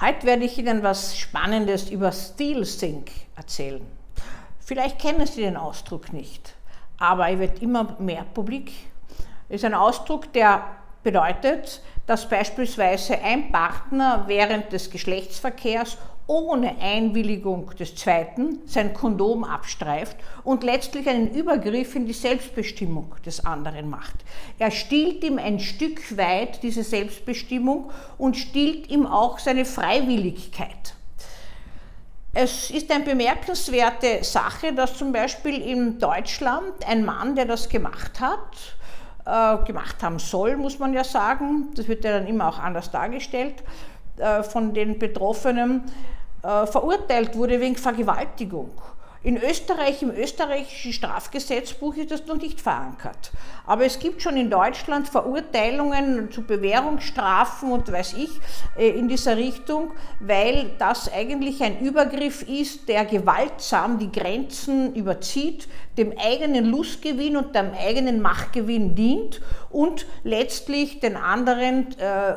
Heute werde ich Ihnen was Spannendes über Steel Think erzählen. Vielleicht kennen Sie den Ausdruck nicht, aber er wird immer mehr publik. Es ist ein Ausdruck, der bedeutet, dass beispielsweise ein Partner während des Geschlechtsverkehrs ohne Einwilligung des Zweiten sein Kondom abstreift und letztlich einen Übergriff in die Selbstbestimmung des anderen macht. Er stiehlt ihm ein Stück weit diese Selbstbestimmung und stiehlt ihm auch seine Freiwilligkeit. Es ist eine bemerkenswerte Sache, dass zum Beispiel in Deutschland ein Mann, der das gemacht hat, gemacht haben soll, muss man ja sagen, das wird ja dann immer auch anders dargestellt, äh, von den Betroffenen, äh, verurteilt wurde wegen Vergewaltigung. In Österreich, im österreichischen Strafgesetzbuch ist das noch nicht verankert. Aber es gibt schon in Deutschland Verurteilungen zu Bewährungsstrafen und weiß ich äh, in dieser Richtung, weil das eigentlich ein Übergriff ist, der gewaltsam die Grenzen überzieht, dem eigenen Lustgewinn und dem eigenen Machtgewinn dient und letztlich den anderen äh,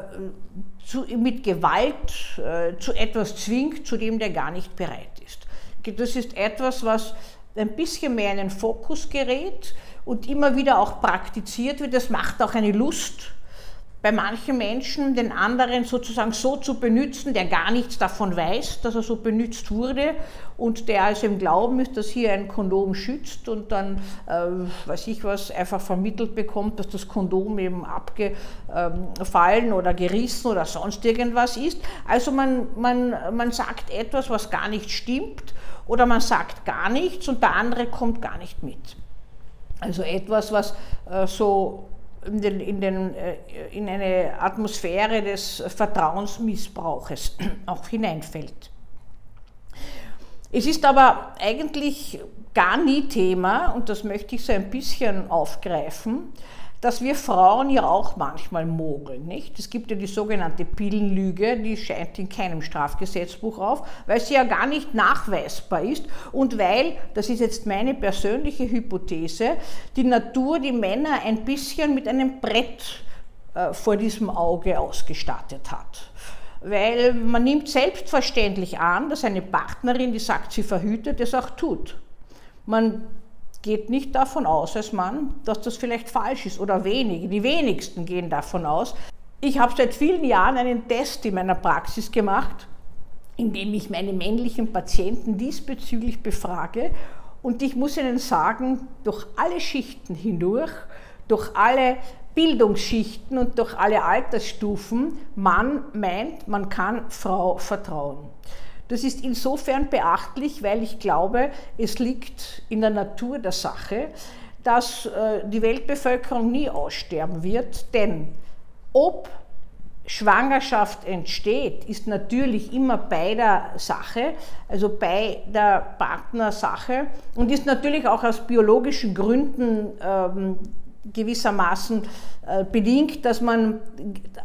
zu, mit Gewalt äh, zu etwas zwingt, zu dem der gar nicht bereit ist. Das ist etwas, was ein bisschen mehr in den Fokus gerät und immer wieder auch praktiziert wird. Das macht auch eine Lust bei manchen Menschen den anderen sozusagen so zu benützen, der gar nichts davon weiß, dass er so benützt wurde und der also im Glauben ist, dass hier ein Kondom schützt und dann, äh, weiß ich was, einfach vermittelt bekommt, dass das Kondom eben abgefallen oder gerissen oder sonst irgendwas ist. Also man, man, man sagt etwas, was gar nicht stimmt oder man sagt gar nichts und der andere kommt gar nicht mit. Also etwas, was äh, so in, den, in, den, äh, in eine Atmosphäre des Vertrauensmissbrauches auch hineinfällt. Es ist aber eigentlich gar nie Thema, und das möchte ich so ein bisschen aufgreifen, dass wir Frauen ja auch manchmal mogeln. Nicht? Es gibt ja die sogenannte Pillenlüge, die scheint in keinem Strafgesetzbuch auf, weil sie ja gar nicht nachweisbar ist und weil, das ist jetzt meine persönliche Hypothese, die Natur die Männer ein bisschen mit einem Brett äh, vor diesem Auge ausgestattet hat weil man nimmt selbstverständlich an, dass eine Partnerin, die sagt, sie verhütet, es auch tut. Man geht nicht davon aus als Mann, dass das vielleicht falsch ist oder wenige. Die wenigsten gehen davon aus. Ich habe seit vielen Jahren einen Test in meiner Praxis gemacht, in dem ich meine männlichen Patienten diesbezüglich befrage. Und ich muss Ihnen sagen, durch alle Schichten hindurch, durch alle Bildungsschichten und durch alle Altersstufen, man meint, man kann Frau vertrauen. Das ist insofern beachtlich, weil ich glaube, es liegt in der Natur der Sache, dass äh, die Weltbevölkerung nie aussterben wird, denn ob Schwangerschaft entsteht, ist natürlich immer bei der Sache, also bei der Partnersache und ist natürlich auch aus biologischen Gründen ähm, gewissermaßen äh, bedingt, dass man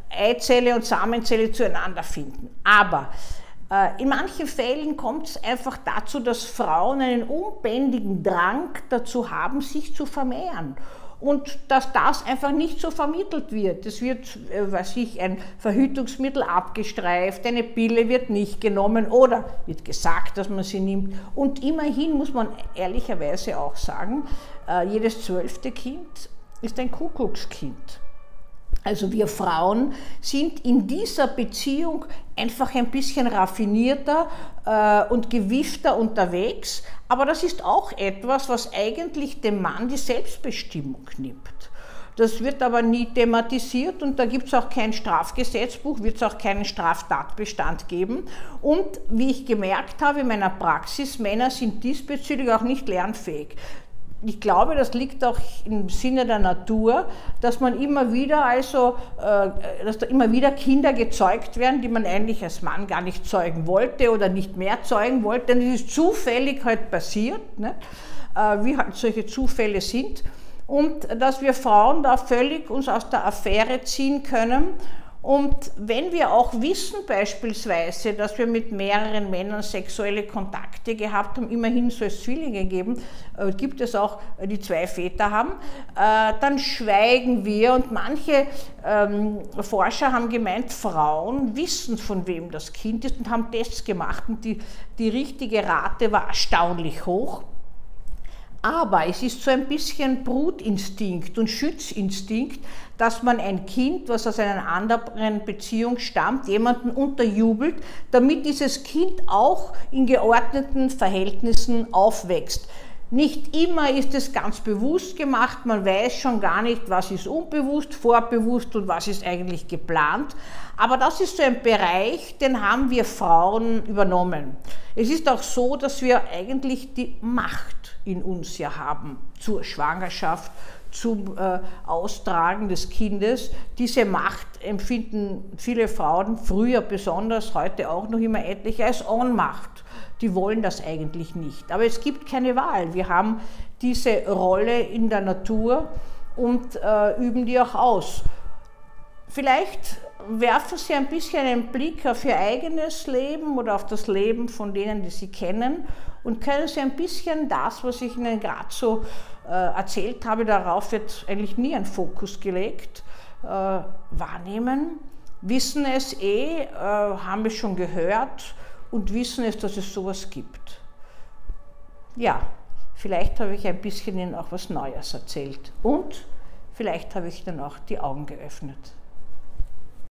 Eizelle und Samenzelle zueinander finden. Aber in manchen Fällen kommt es einfach dazu, dass Frauen einen unbändigen Drang dazu haben, sich zu vermehren. Und dass das einfach nicht so vermittelt wird. Es wird, äh, weiß ich, ein Verhütungsmittel abgestreift, eine Pille wird nicht genommen oder wird gesagt, dass man sie nimmt. Und immerhin muss man ehrlicherweise auch sagen, äh, jedes zwölfte Kind ist ein Kuckuckskind. Also wir Frauen sind in dieser Beziehung einfach ein bisschen raffinierter äh, und gewiefter unterwegs, aber das ist auch etwas, was eigentlich dem Mann die Selbstbestimmung nimmt. Das wird aber nie thematisiert und da gibt es auch kein Strafgesetzbuch, wird es auch keinen Straftatbestand geben. Und wie ich gemerkt habe in meiner Praxis, Männer sind diesbezüglich auch nicht lernfähig ich glaube, das liegt auch im Sinne der Natur, dass man immer wieder, also, äh, dass da immer wieder Kinder gezeugt werden, die man eigentlich als Mann gar nicht zeugen wollte oder nicht mehr zeugen wollte. Denn es ist zufällig halt passiert, ne? Äh, wie halt solche Zufälle sind. Und dass wir Frauen da völlig uns aus der Affäre ziehen können Und wenn wir auch wissen beispielsweise, dass wir mit mehreren Männern sexuelle Kontakte gehabt haben, immerhin soll es Zwillinge geben, äh, gibt es auch, äh, die zwei Väter haben, äh, dann schweigen wir und manche ähm, Forscher haben gemeint, Frauen wissen, von wem das Kind ist und haben Tests gemacht und die, die richtige Rate war erstaunlich hoch. Aber es ist so ein bisschen Brutinstinkt und Schützinstinkt, dass man ein Kind, was aus einer anderen Beziehung stammt, jemanden unterjubelt, damit dieses Kind auch in geordneten Verhältnissen aufwächst. Nicht immer ist es ganz bewusst gemacht, man weiß schon gar nicht, was ist unbewusst, vorbewusst und was ist eigentlich geplant. Aber das ist so ein Bereich, den haben wir Frauen übernommen. Es ist auch so, dass wir eigentlich die Macht in uns ja haben zur Schwangerschaft, zum äh, Austragen des Kindes. Diese Macht empfinden viele Frauen, früher besonders, heute auch noch immer etliche, als Ohnmacht die wollen das eigentlich nicht. Aber es gibt keine Wahl. Wir haben diese Rolle in der Natur und äh, üben die auch aus. Vielleicht werfen Sie ein bisschen einen Blick auf Ihr eigenes Leben oder auf das Leben von denen, die Sie kennen und können Sie ein bisschen das, was ich Ihnen gerade so äh, erzählt habe, darauf wird eigentlich nie ein Fokus gelegt, äh, wahrnehmen. Wissen es eh, äh, haben es schon gehört, und wissen es, dass es sowas gibt. Ja, vielleicht habe ich ein bisschen Ihnen auch was Neues erzählt und vielleicht habe ich dann auch die Augen geöffnet.